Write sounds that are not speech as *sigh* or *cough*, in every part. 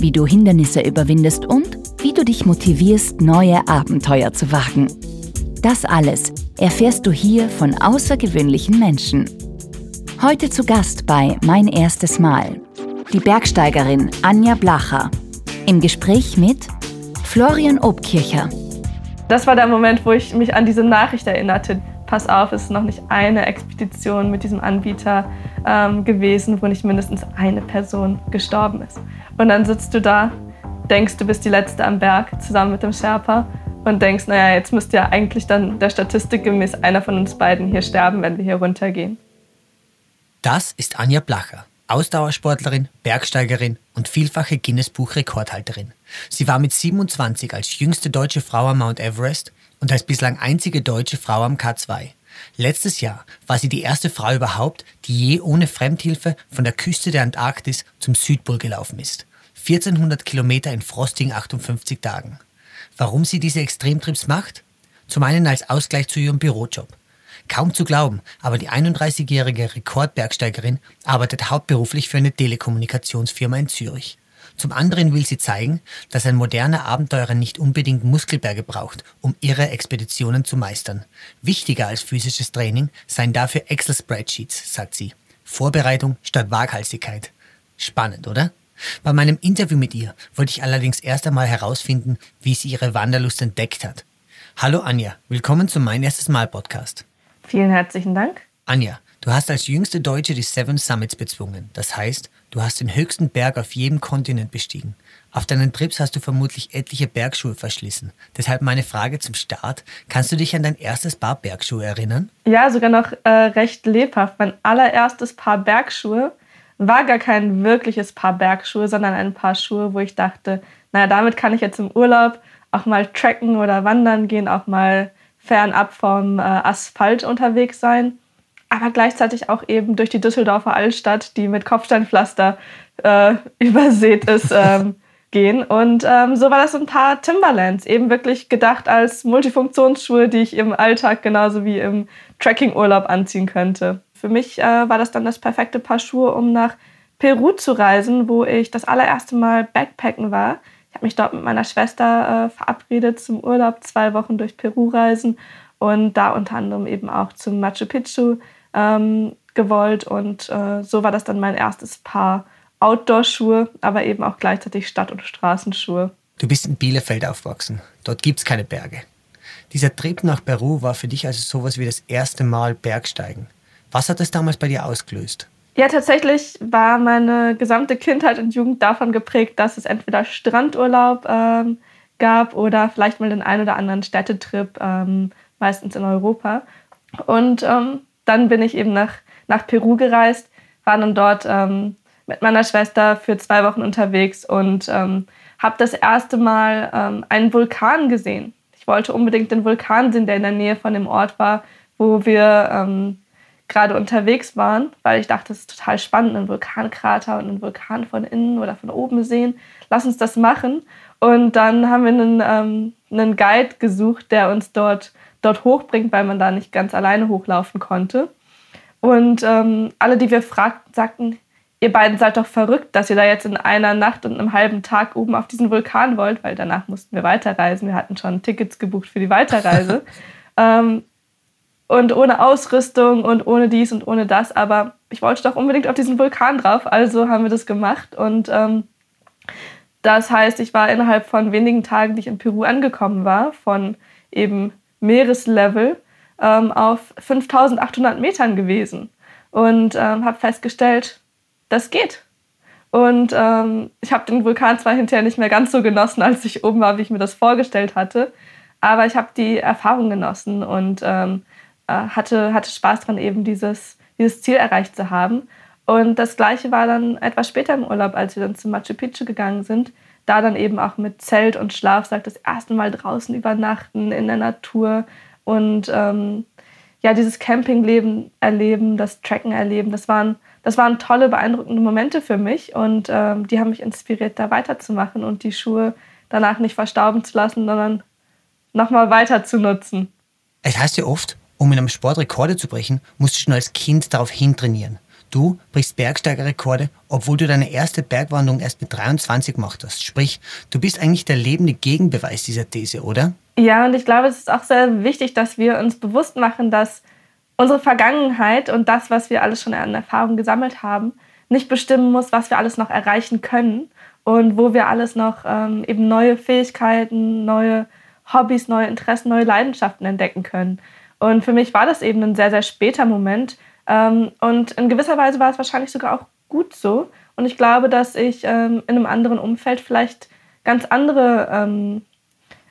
wie du Hindernisse überwindest und wie du dich motivierst, neue Abenteuer zu wagen. Das alles erfährst du hier von außergewöhnlichen Menschen. Heute zu Gast bei Mein erstes Mal die Bergsteigerin Anja Blacher im Gespräch mit Florian Obkircher. Das war der Moment, wo ich mich an diese Nachricht erinnerte. Pass auf, es ist noch nicht eine Expedition mit diesem Anbieter ähm, gewesen, wo nicht mindestens eine Person gestorben ist. Und dann sitzt du da, denkst, du bist die Letzte am Berg zusammen mit dem Sherpa und denkst, naja, jetzt müsste ja eigentlich dann der Statistik gemäß einer von uns beiden hier sterben, wenn wir hier runtergehen. Das ist Anja Blacher, Ausdauersportlerin, Bergsteigerin und vielfache Guinness-Buch-Rekordhalterin. Sie war mit 27 als jüngste deutsche Frau am Mount Everest und als bislang einzige deutsche Frau am K2. Letztes Jahr war sie die erste Frau überhaupt, die je ohne Fremdhilfe von der Küste der Antarktis zum Südpol gelaufen ist. 1400 Kilometer in frostigen 58 Tagen. Warum sie diese Extremtrips macht? Zum einen als Ausgleich zu ihrem Bürojob. Kaum zu glauben, aber die 31-jährige Rekordbergsteigerin arbeitet hauptberuflich für eine Telekommunikationsfirma in Zürich. Zum anderen will sie zeigen, dass ein moderner Abenteurer nicht unbedingt Muskelberge braucht, um ihre Expeditionen zu meistern. Wichtiger als physisches Training seien dafür Excel-Spreadsheets, sagt sie. Vorbereitung statt Waghalsigkeit. Spannend, oder? Bei meinem Interview mit ihr wollte ich allerdings erst einmal herausfinden, wie sie ihre Wanderlust entdeckt hat. Hallo Anja, willkommen zum Mein erstes Mal Podcast. Vielen herzlichen Dank. Anja, du hast als jüngste Deutsche die Seven Summits bezwungen. Das heißt, du hast den höchsten Berg auf jedem Kontinent bestiegen. Auf deinen Trips hast du vermutlich etliche Bergschuhe verschlissen. Deshalb meine Frage zum Start. Kannst du dich an dein erstes Paar Bergschuhe erinnern? Ja, sogar noch äh, recht lebhaft. Mein allererstes Paar Bergschuhe war gar kein wirkliches Paar Bergschuhe, sondern ein Paar Schuhe, wo ich dachte, naja, damit kann ich jetzt im Urlaub auch mal tracken oder wandern gehen, auch mal fernab vom äh, Asphalt unterwegs sein, aber gleichzeitig auch eben durch die Düsseldorfer Altstadt, die mit Kopfsteinpflaster äh, *laughs* übersät ist, ähm, *laughs* gehen. Und ähm, so war das ein paar Timberlands, eben wirklich gedacht als Multifunktionsschuhe, die ich im Alltag genauso wie im Trekkingurlaub anziehen könnte. Für mich äh, war das dann das perfekte Paar Schuhe, um nach Peru zu reisen, wo ich das allererste Mal Backpacken war habe mich dort mit meiner Schwester äh, verabredet zum Urlaub, zwei Wochen durch Peru reisen und da unter anderem eben auch zum Machu Picchu ähm, gewollt. Und äh, so war das dann mein erstes Paar Outdoor-Schuhe, aber eben auch gleichzeitig Stadt- und Straßenschuhe. Du bist in Bielefeld aufgewachsen. Dort gibt es keine Berge. Dieser Trip nach Peru war für dich also sowas wie das erste Mal Bergsteigen. Was hat das damals bei dir ausgelöst? Ja, tatsächlich war meine gesamte Kindheit und Jugend davon geprägt, dass es entweder Strandurlaub ähm, gab oder vielleicht mal den einen oder anderen Städtetrip, ähm, meistens in Europa. Und ähm, dann bin ich eben nach, nach Peru gereist, war dann dort ähm, mit meiner Schwester für zwei Wochen unterwegs und ähm, habe das erste Mal ähm, einen Vulkan gesehen. Ich wollte unbedingt den Vulkan sehen, der in der Nähe von dem Ort war, wo wir gerade unterwegs waren, weil ich dachte, es ist total spannend, einen Vulkankrater und einen Vulkan von innen oder von oben sehen. Lass uns das machen. Und dann haben wir einen, ähm, einen Guide gesucht, der uns dort, dort hochbringt, weil man da nicht ganz alleine hochlaufen konnte. Und ähm, alle, die wir fragten, sagten, ihr beiden seid doch verrückt, dass ihr da jetzt in einer Nacht und einem halben Tag oben auf diesen Vulkan wollt, weil danach mussten wir weiterreisen. Wir hatten schon Tickets gebucht für die Weiterreise. *laughs* ähm, und ohne Ausrüstung und ohne dies und ohne das. Aber ich wollte doch unbedingt auf diesen Vulkan drauf, also haben wir das gemacht. Und ähm, das heißt, ich war innerhalb von wenigen Tagen, die ich in Peru angekommen war, von eben Meereslevel ähm, auf 5800 Metern gewesen. Und ähm, habe festgestellt, das geht. Und ähm, ich habe den Vulkan zwar hinterher nicht mehr ganz so genossen, *laughs* als ich oben war, wie ich mir das vorgestellt hatte, aber ich habe die Erfahrung genossen und ähm, äh, hatte, hatte Spaß dran, eben dieses, dieses Ziel erreicht zu haben. Und das Gleiche war dann etwas später im Urlaub, als wir dann zu Machu Picchu gegangen sind. Da dann eben auch mit Zelt und Schlafsack das erste Mal draußen übernachten in der Natur und ähm, ja, dieses Campingleben erleben, das Trekken erleben, das waren, das waren tolle, beeindruckende Momente für mich und ähm, die haben mich inspiriert, da weiterzumachen und die Schuhe danach nicht verstauben zu lassen, sondern nochmal weiter zu nutzen. Es heißt ja oft, um in einem Sport Rekorde zu brechen, musst du schon als Kind darauf hintrainieren. Du brichst Bergsteigerrekorde, obwohl du deine erste Bergwanderung erst mit 23 gemacht hast. Sprich, du bist eigentlich der lebende Gegenbeweis dieser These, oder? Ja, und ich glaube, es ist auch sehr wichtig, dass wir uns bewusst machen, dass unsere Vergangenheit und das, was wir alles schon an Erfahrung gesammelt haben, nicht bestimmen muss, was wir alles noch erreichen können und wo wir alles noch ähm, eben neue Fähigkeiten, neue Hobbys, neue Interessen, neue Leidenschaften entdecken können. Und für mich war das eben ein sehr, sehr später Moment. Ähm, und in gewisser Weise war es wahrscheinlich sogar auch gut so. Und ich glaube, dass ich ähm, in einem anderen Umfeld vielleicht ganz andere ähm,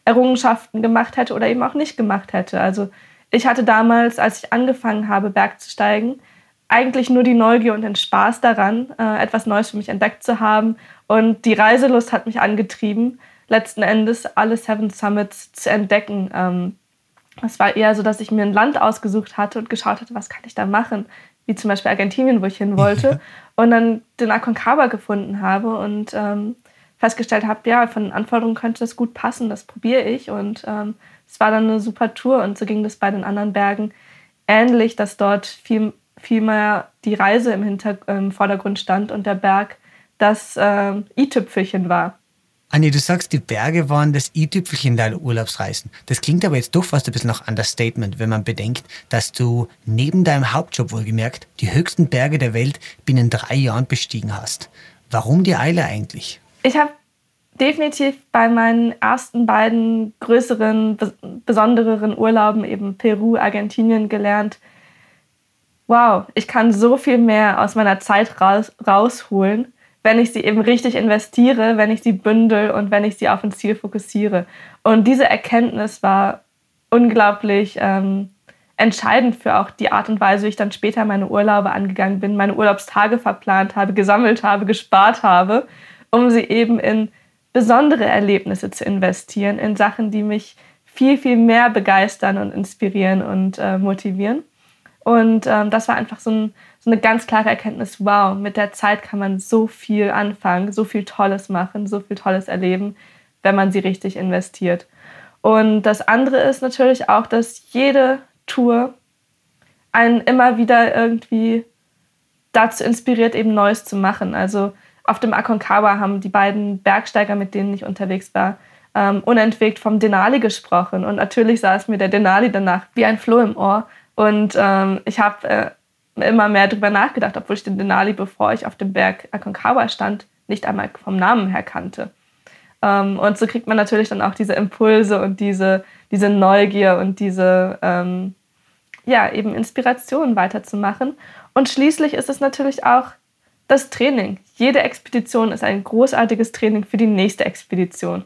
Errungenschaften gemacht hätte oder eben auch nicht gemacht hätte. Also ich hatte damals, als ich angefangen habe, Berg zu steigen, eigentlich nur die Neugier und den Spaß daran, äh, etwas Neues für mich entdeckt zu haben. Und die Reiselust hat mich angetrieben, letzten Endes alle Seven Summits zu entdecken. Ähm, es war eher so, dass ich mir ein Land ausgesucht hatte und geschaut hatte, was kann ich da machen, wie zum Beispiel Argentinien, wo ich hin wollte. *laughs* und dann den Aconcagua gefunden habe und ähm, festgestellt habe, ja, von den Anforderungen könnte das gut passen, das probiere ich. Und ähm, es war dann eine super Tour und so ging das bei den anderen Bergen ähnlich, dass dort viel, viel mehr die Reise im, Hinter im Vordergrund stand und der Berg das äh, i-Tüpfelchen war. Anni, du sagst, die Berge waren das i-Tüpfelchen deiner Urlaubsreisen. Das klingt aber jetzt doch fast ein bisschen nach Understatement, wenn man bedenkt, dass du neben deinem Hauptjob wohlgemerkt die höchsten Berge der Welt binnen drei Jahren bestiegen hast. Warum die Eile eigentlich? Ich habe definitiv bei meinen ersten beiden größeren, besondereren Urlauben, eben Peru, Argentinien, gelernt, wow, ich kann so viel mehr aus meiner Zeit raus, rausholen, wenn ich sie eben richtig investiere, wenn ich sie bündel und wenn ich sie auf ein Ziel fokussiere. Und diese Erkenntnis war unglaublich ähm, entscheidend für auch die Art und Weise, wie ich dann später meine Urlaube angegangen bin, meine Urlaubstage verplant habe, gesammelt habe, gespart habe, um sie eben in besondere Erlebnisse zu investieren, in Sachen, die mich viel, viel mehr begeistern und inspirieren und äh, motivieren. Und ähm, das war einfach so, ein, so, eine ganz klare Erkenntnis, wow, mit der Zeit kann man so viel anfangen, so viel Tolles machen, so viel Tolles erleben, wenn man sie richtig investiert. Und das andere ist natürlich auch, dass jede Tour einen immer wieder irgendwie dazu inspiriert, eben Neues zu machen. Also auf dem Aconcagua haben die beiden Bergsteiger, mit denen ich unterwegs war, ähm, unentwegt vom Denali gesprochen. Und natürlich saß mir der Denali danach wie ein Floh im Ohr. Und ähm, ich habe äh, immer mehr darüber nachgedacht, obwohl ich den Denali, bevor ich auf dem Berg Aconcagua stand, nicht einmal vom Namen her kannte. Ähm, und so kriegt man natürlich dann auch diese Impulse und diese, diese Neugier und diese ähm, ja, eben Inspiration weiterzumachen. Und schließlich ist es natürlich auch das Training. Jede Expedition ist ein großartiges Training für die nächste Expedition.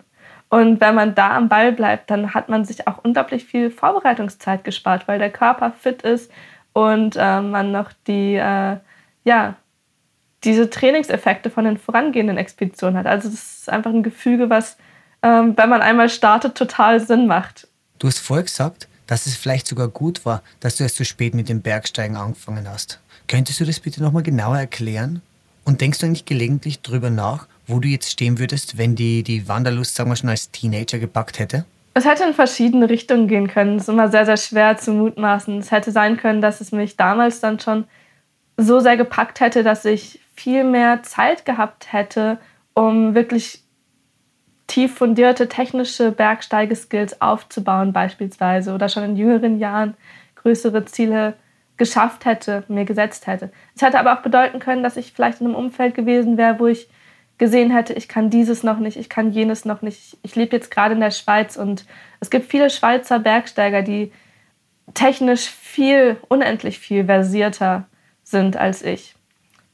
Und wenn man da am Ball bleibt, dann hat man sich auch unglaublich viel Vorbereitungszeit gespart, weil der Körper fit ist und äh, man noch die, äh, ja, diese Trainingseffekte von den vorangehenden Expeditionen hat. Also das ist einfach ein Gefüge, was, ähm, wenn man einmal startet, total Sinn macht. Du hast vorher gesagt, dass es vielleicht sogar gut war, dass du erst so spät mit dem Bergsteigen angefangen hast. Könntest du das bitte nochmal genauer erklären? Und denkst du eigentlich gelegentlich drüber nach, wo du jetzt stehen würdest, wenn die, die Wanderlust, sagen wir schon, als Teenager gepackt hätte? Es hätte in verschiedene Richtungen gehen können. Es ist immer sehr, sehr schwer zu mutmaßen. Es hätte sein können, dass es mich damals dann schon so sehr gepackt hätte, dass ich viel mehr Zeit gehabt hätte, um wirklich tief fundierte technische Bergsteigeskills aufzubauen beispielsweise oder schon in jüngeren Jahren größere Ziele geschafft hätte, mir gesetzt hätte. Es hätte aber auch bedeuten können, dass ich vielleicht in einem Umfeld gewesen wäre, wo ich gesehen hätte, ich kann dieses noch nicht, ich kann jenes noch nicht. Ich lebe jetzt gerade in der Schweiz und es gibt viele Schweizer Bergsteiger, die technisch viel, unendlich viel versierter sind als ich.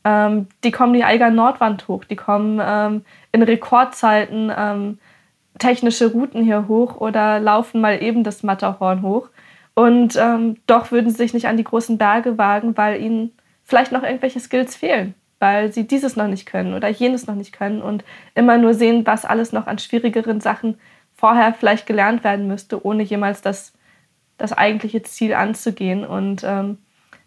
Ähm, die kommen die Eiger Nordwand hoch, die kommen ähm, in Rekordzeiten ähm, technische Routen hier hoch oder laufen mal eben das Matterhorn hoch. Und ähm, doch würden sie sich nicht an die großen Berge wagen, weil ihnen vielleicht noch irgendwelche Skills fehlen. Weil sie dieses noch nicht können oder jenes noch nicht können und immer nur sehen, was alles noch an schwierigeren Sachen vorher vielleicht gelernt werden müsste, ohne jemals das, das eigentliche Ziel anzugehen. Und ähm,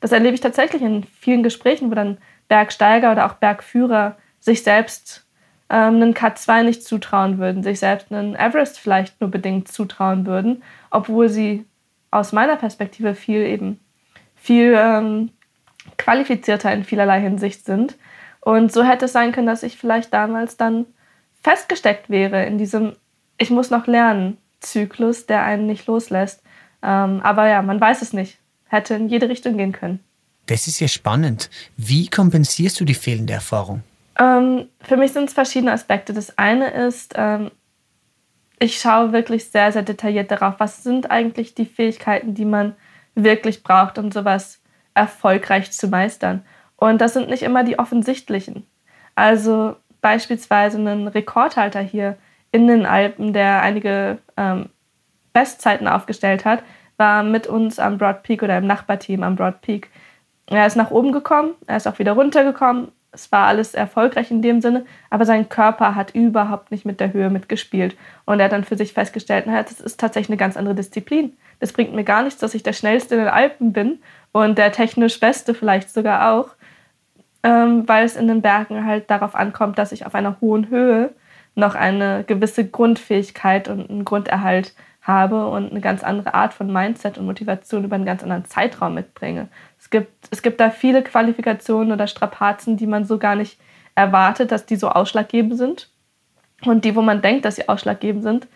das erlebe ich tatsächlich in vielen Gesprächen, wo dann Bergsteiger oder auch Bergführer sich selbst ähm, einen K2 nicht zutrauen würden, sich selbst einen Everest vielleicht nur bedingt zutrauen würden, obwohl sie aus meiner Perspektive viel eben viel ähm, qualifizierter in vielerlei Hinsicht sind. Und so hätte es sein können, dass ich vielleicht damals dann festgesteckt wäre in diesem Ich muss noch lernen Zyklus, der einen nicht loslässt. Ähm, aber ja, man weiß es nicht. Hätte in jede Richtung gehen können. Das ist ja spannend. Wie kompensierst du die fehlende Erfahrung? Ähm, für mich sind es verschiedene Aspekte. Das eine ist, ähm, ich schaue wirklich sehr, sehr detailliert darauf, was sind eigentlich die Fähigkeiten, die man wirklich braucht, um sowas erfolgreich zu meistern. Und das sind nicht immer die offensichtlichen. Also beispielsweise ein Rekordhalter hier in den Alpen, der einige ähm, Bestzeiten aufgestellt hat, war mit uns am Broad Peak oder im Nachbarteam am Broad Peak. Er ist nach oben gekommen, er ist auch wieder runtergekommen. Es war alles erfolgreich in dem Sinne, aber sein Körper hat überhaupt nicht mit der Höhe mitgespielt. Und er hat dann für sich festgestellt, naja, das ist tatsächlich eine ganz andere Disziplin. Das bringt mir gar nichts, dass ich der Schnellste in den Alpen bin und der technisch Beste vielleicht sogar auch, ähm, weil es in den Bergen halt darauf ankommt, dass ich auf einer hohen Höhe noch eine gewisse Grundfähigkeit und einen Grunderhalt habe und eine ganz andere Art von Mindset und Motivation über einen ganz anderen Zeitraum mitbringe. Es gibt, es gibt da viele Qualifikationen oder Strapazen, die man so gar nicht erwartet, dass die so ausschlaggebend sind. Und die, wo man denkt, dass sie ausschlaggebend sind,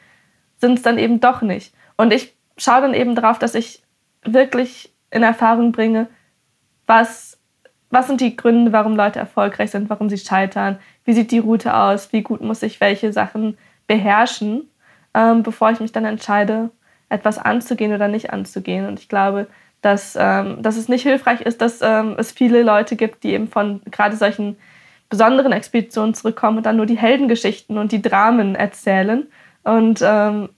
sind es dann eben doch nicht. Und ich schaue dann eben darauf, dass ich wirklich in Erfahrung bringe, was, was sind die Gründe, warum Leute erfolgreich sind, warum sie scheitern, wie sieht die Route aus, wie gut muss ich welche Sachen beherrschen, ähm, bevor ich mich dann entscheide, etwas anzugehen oder nicht anzugehen. Und ich glaube, dass, ähm, dass es nicht hilfreich ist, dass ähm, es viele Leute gibt, die eben von gerade solchen besonderen Expeditionen zurückkommen und dann nur die Heldengeschichten und die Dramen erzählen und ähm,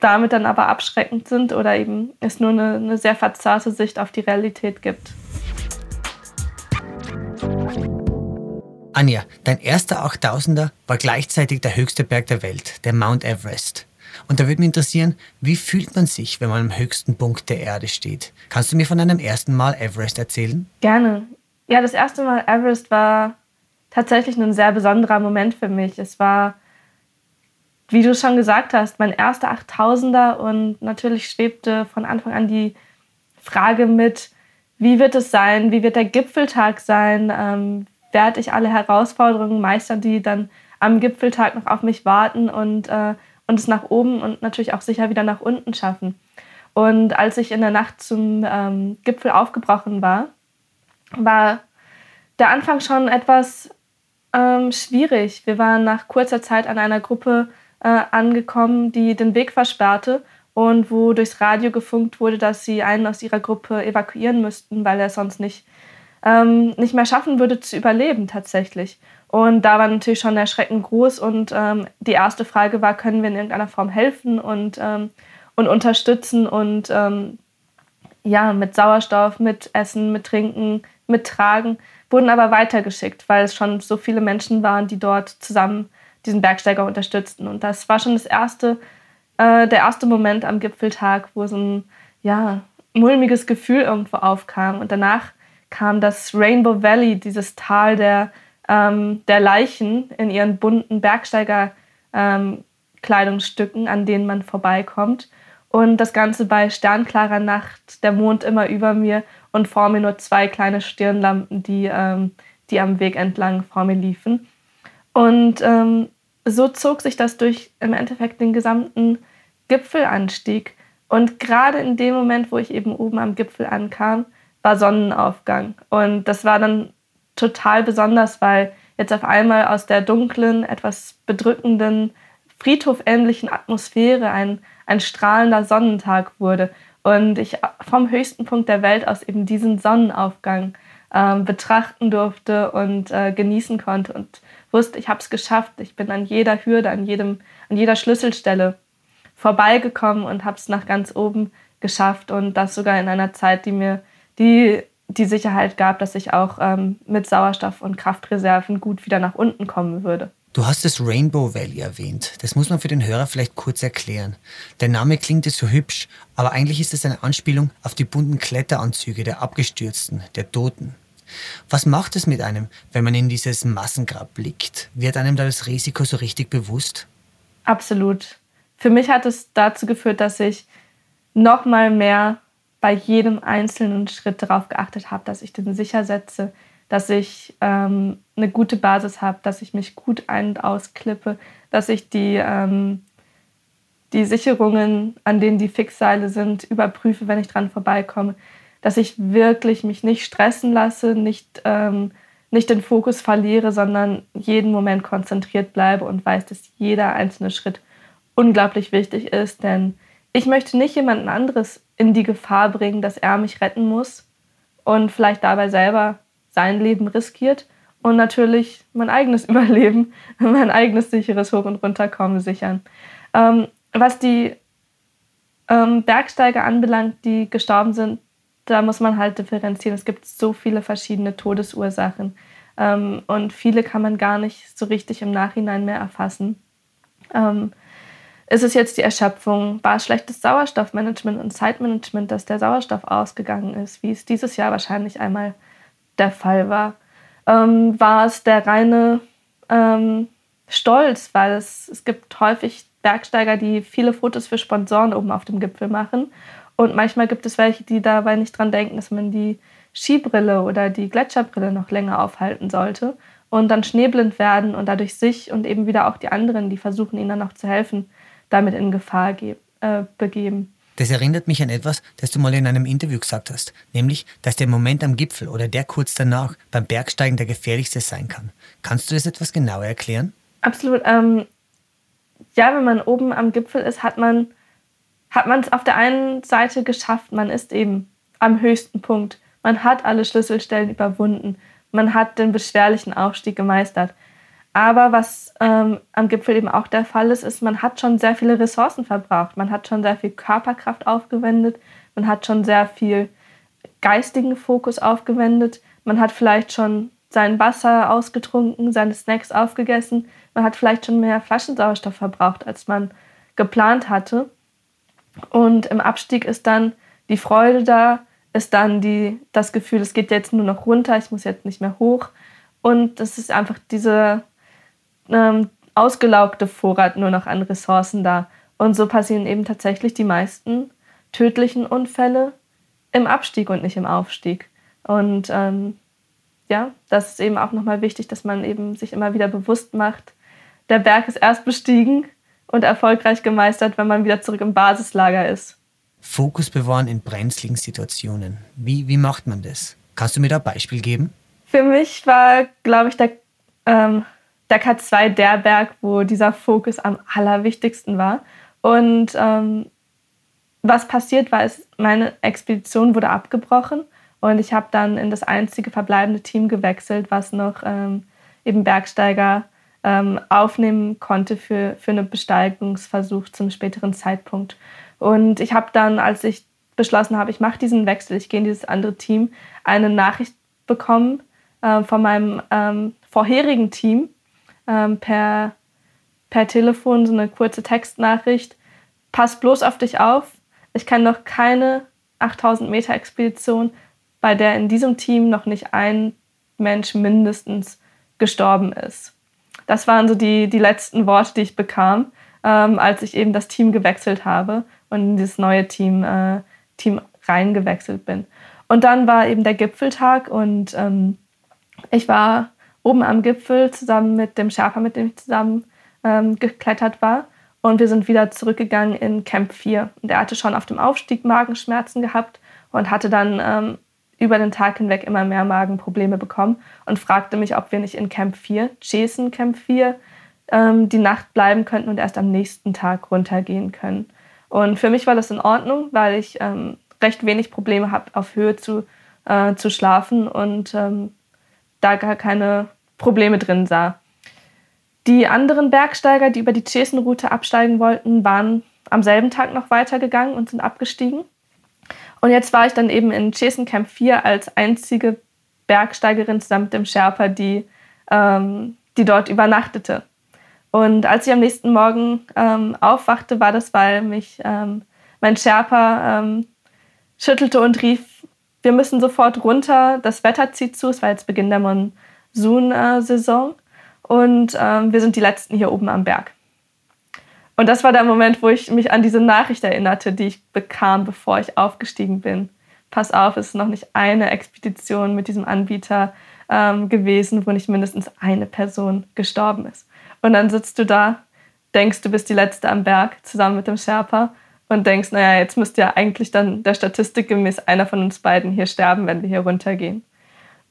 damit dann aber abschreckend sind oder eben es nur eine, eine sehr verzerrte Sicht auf die Realität gibt. Anja, dein erster 8000er war gleichzeitig der höchste Berg der Welt, der Mount Everest. Und da würde mich interessieren, wie fühlt man sich, wenn man am höchsten Punkt der Erde steht? Kannst du mir von deinem ersten Mal Everest erzählen? Gerne. Ja, das erste Mal Everest war tatsächlich ein sehr besonderer Moment für mich. Es war wie du schon gesagt hast, mein erster 8000er und natürlich schwebte von Anfang an die Frage mit, wie wird es sein, wie wird der Gipfeltag sein, ähm, werde ich alle Herausforderungen meistern, die dann am Gipfeltag noch auf mich warten und, äh, und es nach oben und natürlich auch sicher wieder nach unten schaffen. Und als ich in der Nacht zum ähm, Gipfel aufgebrochen war, war der Anfang schon etwas ähm, schwierig. Wir waren nach kurzer Zeit an einer Gruppe äh, angekommen, die den Weg versperrte und wo durchs Radio gefunkt wurde, dass sie einen aus ihrer Gruppe evakuieren müssten, weil er sonst nicht, ähm, nicht mehr schaffen würde zu überleben tatsächlich. Und da war natürlich schon der Schrecken groß und ähm, die erste Frage war, können wir in irgendeiner Form helfen und, ähm, und unterstützen und ähm, ja, mit Sauerstoff, mit Essen, mit Trinken, mit Tragen, wurden aber weitergeschickt, weil es schon so viele Menschen waren, die dort zusammen diesen Bergsteiger unterstützten. Und das war schon das erste, äh, der erste Moment am Gipfeltag, wo so ein ja, mulmiges Gefühl irgendwo aufkam. Und danach kam das Rainbow Valley, dieses Tal der, ähm, der Leichen in ihren bunten Bergsteigerkleidungsstücken, ähm, an denen man vorbeikommt. Und das Ganze bei sternklarer Nacht, der Mond immer über mir und vor mir nur zwei kleine Stirnlampen, die, ähm, die am Weg entlang vor mir liefen. Und ähm, so zog sich das durch im Endeffekt den gesamten Gipfelanstieg. Und gerade in dem Moment, wo ich eben oben am Gipfel ankam, war Sonnenaufgang. Und das war dann total besonders, weil jetzt auf einmal aus der dunklen, etwas bedrückenden, friedhofähnlichen Atmosphäre ein, ein strahlender Sonnentag wurde. Und ich vom höchsten Punkt der Welt aus eben diesen Sonnenaufgang ähm, betrachten durfte und äh, genießen konnte. Und wusste, ich habe es geschafft. Ich bin an jeder Hürde, an, jedem, an jeder Schlüsselstelle vorbeigekommen und habe es nach ganz oben geschafft und das sogar in einer Zeit, die mir, die die Sicherheit gab, dass ich auch ähm, mit Sauerstoff und Kraftreserven gut wieder nach unten kommen würde. Du hast das Rainbow Valley erwähnt. Das muss man für den Hörer vielleicht kurz erklären. Der Name klingt so hübsch, aber eigentlich ist es eine Anspielung auf die bunten Kletteranzüge der Abgestürzten, der Toten. Was macht es mit einem, wenn man in dieses Massengrab blickt? Wird einem da das Risiko so richtig bewusst? Absolut. Für mich hat es dazu geführt, dass ich noch mal mehr bei jedem einzelnen Schritt darauf geachtet habe, dass ich den sicher setze, dass ich ähm, eine gute Basis habe, dass ich mich gut ein- und ausklippe, dass ich die, ähm, die Sicherungen, an denen die Fixseile sind, überprüfe, wenn ich dran vorbeikomme, dass ich wirklich mich nicht stressen lasse, nicht, ähm, nicht den Fokus verliere, sondern jeden Moment konzentriert bleibe und weiß, dass jeder einzelne Schritt unglaublich wichtig ist, denn ich möchte nicht jemanden anderes in die Gefahr bringen, dass er mich retten muss und vielleicht dabei selber sein Leben riskiert und natürlich mein eigenes *laughs* Überleben, mein eigenes sicheres Hoch- und Runterkommen sichern. Ähm, was die ähm, Bergsteiger anbelangt, die gestorben sind, da muss man halt differenzieren. Es gibt so viele verschiedene Todesursachen ähm, und viele kann man gar nicht so richtig im Nachhinein mehr erfassen. Ähm, ist es jetzt die Erschöpfung? War es schlechtes Sauerstoffmanagement und Zeitmanagement, dass der Sauerstoff ausgegangen ist, wie es dieses Jahr wahrscheinlich einmal der Fall war. Ähm, war es der reine ähm, Stolz, weil es, es gibt häufig Bergsteiger, die viele Fotos für Sponsoren oben auf dem Gipfel machen. Und manchmal gibt es welche, die dabei nicht dran denken, dass man die Skibrille oder die Gletscherbrille noch länger aufhalten sollte und dann schneeblind werden und dadurch sich und eben wieder auch die anderen, die versuchen ihnen dann noch zu helfen, damit in Gefahr äh, begeben. Das erinnert mich an etwas, das du mal in einem Interview gesagt hast, nämlich, dass der Moment am Gipfel oder der kurz danach beim Bergsteigen der gefährlichste sein kann. Kannst du das etwas genauer erklären? Absolut. Ähm, ja, wenn man oben am Gipfel ist, hat man hat man es auf der einen Seite geschafft. Man ist eben am höchsten Punkt. Man hat alle Schlüsselstellen überwunden. Man hat den beschwerlichen Aufstieg gemeistert. Aber was ähm, am Gipfel eben auch der Fall ist, ist, man hat schon sehr viele Ressourcen verbraucht. Man hat schon sehr viel Körperkraft aufgewendet. Man hat schon sehr viel geistigen Fokus aufgewendet. Man hat vielleicht schon sein Wasser ausgetrunken, seine Snacks aufgegessen. Man hat vielleicht schon mehr Flaschensauerstoff verbraucht, als man geplant hatte. Und im Abstieg ist dann die Freude da, ist dann die, das Gefühl, es geht jetzt nur noch runter, ich muss jetzt nicht mehr hoch. Und es ist einfach diese ähm, ausgelaugte Vorrat nur noch an Ressourcen da. Und so passieren eben tatsächlich die meisten tödlichen Unfälle im Abstieg und nicht im Aufstieg. Und ähm, ja, das ist eben auch nochmal wichtig, dass man eben sich immer wieder bewusst macht, der Berg ist erst bestiegen und erfolgreich gemeistert, wenn man wieder zurück im Basislager ist. Fokus bewahren in brenzligen Situationen. Wie, wie macht man das? Kannst du mir da ein Beispiel geben? Für mich war, glaube ich, der ähm, der K2 der Berg, wo dieser Fokus am allerwichtigsten war. Und ähm, was passiert war, ist, meine Expedition wurde abgebrochen und ich habe dann in das einzige verbleibende Team gewechselt, was noch ähm, eben Bergsteiger ähm, aufnehmen konnte für, für einen Besteigungsversuch zum späteren Zeitpunkt. Und ich habe dann, als ich beschlossen habe, ich mache diesen Wechsel, ich gehe in dieses andere Team, eine Nachricht bekommen äh, von meinem ähm, vorherigen Team, ähm, per, per Telefon so eine kurze Textnachricht. Pass bloß auf dich auf. Ich kann noch keine 8000 Meter Expedition, bei der in diesem Team noch nicht ein Mensch mindestens gestorben ist. Das waren so die, die letzten Worte, die ich bekam, ähm, als ich eben das Team gewechselt habe und in dieses neue Team, äh, Team reingewechselt bin. Und dann war eben der Gipfeltag und ähm, ich war oben am Gipfel zusammen mit dem Sherpa, mit dem ich zusammen ähm, geklettert war. Und wir sind wieder zurückgegangen in Camp 4. Und er hatte schon auf dem Aufstieg Magenschmerzen gehabt und hatte dann ähm, über den Tag hinweg immer mehr Magenprobleme bekommen und fragte mich, ob wir nicht in Camp 4, Jason Camp 4, ähm, die Nacht bleiben könnten und erst am nächsten Tag runtergehen können. Und für mich war das in Ordnung, weil ich ähm, recht wenig Probleme habe, auf Höhe zu, äh, zu schlafen und ähm, da gar keine Probleme drin sah. Die anderen Bergsteiger, die über die Chesenroute absteigen wollten, waren am selben Tag noch weitergegangen und sind abgestiegen. Und jetzt war ich dann eben in Chesen Camp 4 als einzige Bergsteigerin zusammen mit dem Sherpa, die, ähm, die dort übernachtete. Und als ich am nächsten Morgen ähm, aufwachte, war das, weil mich ähm, mein Sherpa ähm, schüttelte und rief, wir müssen sofort runter, das Wetter zieht zu, es war jetzt Beginn der Monsun-Saison und ähm, wir sind die Letzten hier oben am Berg. Und das war der Moment, wo ich mich an diese Nachricht erinnerte, die ich bekam, bevor ich aufgestiegen bin. Pass auf, es ist noch nicht eine Expedition mit diesem Anbieter ähm, gewesen, wo nicht mindestens eine Person gestorben ist. Und dann sitzt du da, denkst, du bist die Letzte am Berg zusammen mit dem Sherpa und denkst, naja, jetzt müsste ja eigentlich dann der Statistik gemäß einer von uns beiden hier sterben, wenn wir hier runtergehen.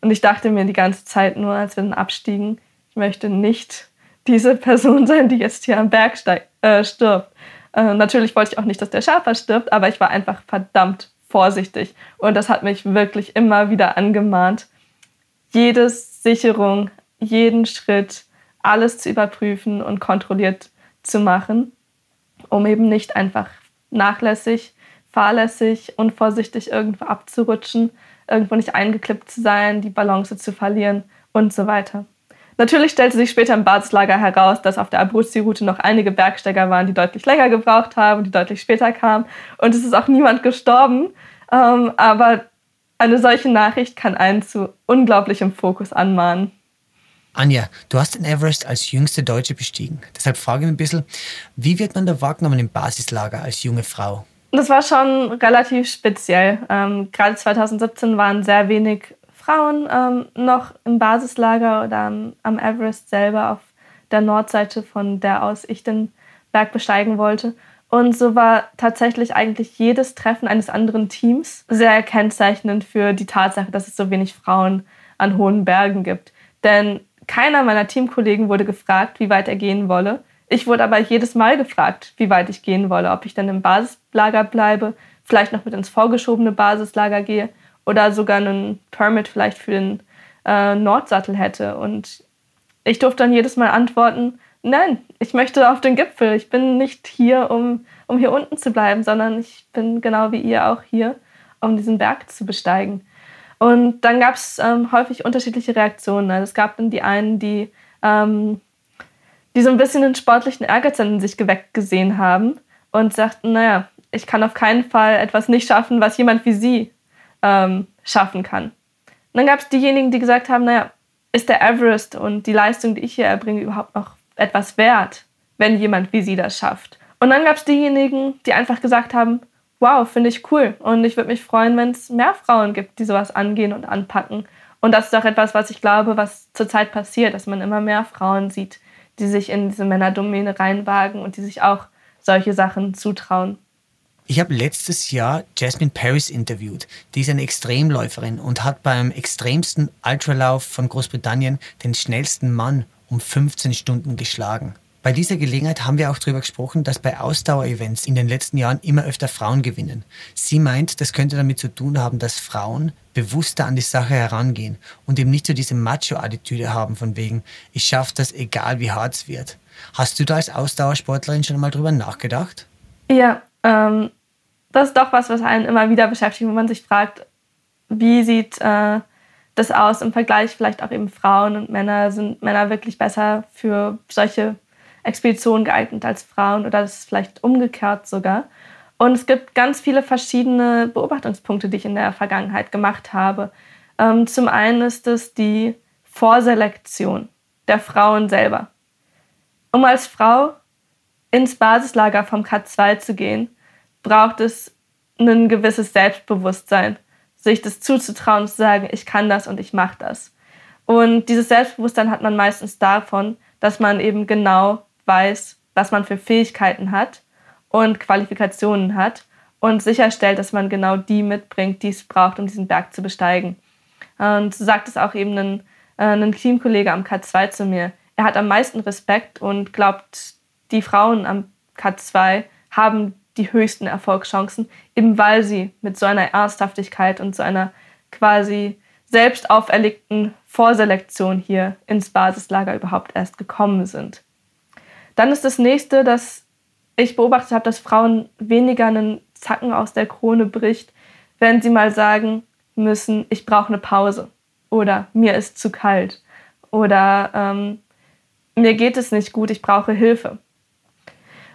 Und ich dachte mir die ganze Zeit nur, als wir dann abstiegen, ich möchte nicht diese *laughs* Person sein, die jetzt hier am Berg äh, stirbt. Äh, natürlich wollte ich auch nicht, dass der Sherpa stirbt, aber ich war einfach verdammt vorsichtig. Und das hat mich wirklich immer wieder angemahnt, jede Sicherung, jeden Schritt alles zu überprüfen und kontrolliert zu machen, um eben nicht einfach nachlässig, fahrlässig, unvorsichtig irgendwo abzurutschen, irgendwo nicht eingeklippt zu sein, die Balance zu verlieren und so weiter. Natürlich stellte sich später im Basislager heraus, dass auf der Abruzzi-Route noch einige Bergsteiger waren, die deutlich länger gebraucht haben, die deutlich später kamen. Und es ist auch niemand gestorben. Ähm, aber eine solche Nachricht kann einen zu unglaublichem Fokus anmahnen. Anja, du hast den Everest als jüngste Deutsche bestiegen. Deshalb frage ich mich ein bisschen, wie wird man da wahrgenommen im Basislager als junge Frau? Das war schon relativ speziell. Ähm, gerade 2017 waren sehr wenig Frauen ähm, noch im Basislager oder am, am Everest selber auf der Nordseite, von der aus ich den Berg besteigen wollte. Und so war tatsächlich eigentlich jedes Treffen eines anderen Teams sehr kennzeichnend für die Tatsache, dass es so wenig Frauen an hohen Bergen gibt. Denn keiner meiner Teamkollegen wurde gefragt, wie weit er gehen wolle. Ich wurde aber jedes Mal gefragt, wie weit ich gehen wolle, ob ich dann im Basislager bleibe, vielleicht noch mit ins vorgeschobene Basislager gehe oder sogar einen Permit vielleicht für den äh, Nordsattel hätte. Und ich durfte dann jedes Mal antworten, nein, ich möchte auf den Gipfel. Ich bin nicht hier, um, um hier unten zu bleiben, sondern ich bin genau wie ihr auch hier, um diesen Berg zu besteigen. Und dann gab es ähm, häufig unterschiedliche Reaktionen. Also es gab dann die einen, die, ähm, die so ein bisschen den sportlichen Ehrgeiz in sich geweckt gesehen haben und sagten, naja, ich kann auf keinen Fall etwas nicht schaffen, was jemand wie sie ähm, schaffen kann. Und dann gab es diejenigen, die gesagt haben, naja, ist der Everest und die Leistung, die ich hier erbringe, überhaupt noch etwas wert, wenn jemand wie sie das schafft? Und dann gab es diejenigen, die einfach gesagt haben, wow, finde ich cool. Und ich würde mich freuen, wenn es mehr Frauen gibt, die sowas angehen und anpacken. Und das ist auch etwas, was ich glaube, was zurzeit passiert, dass man immer mehr Frauen sieht, die sich in diese Männerdomäne reinwagen und die sich auch solche Sachen zutrauen. Ich habe letztes Jahr Jasmine Paris interviewt. Die ist eine Extremläuferin und hat beim extremsten Ultralauf von Großbritannien den schnellsten Mann um 15 Stunden geschlagen. Bei dieser Gelegenheit haben wir auch darüber gesprochen, dass bei Ausdauerevents in den letzten Jahren immer öfter Frauen gewinnen. Sie meint, das könnte damit zu tun haben, dass Frauen bewusster an die Sache herangehen und eben nicht so diese Macho-Attitüde haben von wegen, ich schaffe das, egal wie hart es wird. Hast du da als Ausdauersportlerin schon mal drüber nachgedacht? Ja, ähm, das ist doch was, was einen immer wieder beschäftigt, wo man sich fragt, wie sieht äh, das aus im Vergleich vielleicht auch eben Frauen und Männer? Sind Männer wirklich besser für solche Expeditionen geeignet als Frauen oder ist vielleicht umgekehrt sogar. Und es gibt ganz viele verschiedene Beobachtungspunkte, die ich in der Vergangenheit gemacht habe. Ähm, zum einen ist es die Vorselektion der Frauen selber. Um als Frau ins Basislager vom K2 zu gehen, braucht es ein gewisses Selbstbewusstsein, sich das zuzutrauen, zu sagen, ich kann das und ich mache das. Und dieses Selbstbewusstsein hat man meistens davon, dass man eben genau weiß, was man für Fähigkeiten hat und Qualifikationen hat und sicherstellt, dass man genau die mitbringt, die es braucht, um diesen Berg zu besteigen. Und so sagt es auch eben ein, äh, ein Teamkollege am K2 zu mir. Er hat am meisten Respekt und glaubt, die Frauen am K2 haben die höchsten Erfolgschancen, eben weil sie mit so einer Ernsthaftigkeit und so einer quasi selbst auferlegten Vorselektion hier ins Basislager überhaupt erst gekommen sind. Dann ist das nächste, dass ich beobachtet habe, dass Frauen weniger einen Zacken aus der Krone bricht, wenn sie mal sagen müssen, ich brauche eine Pause oder mir ist zu kalt oder ähm, mir geht es nicht gut, ich brauche Hilfe.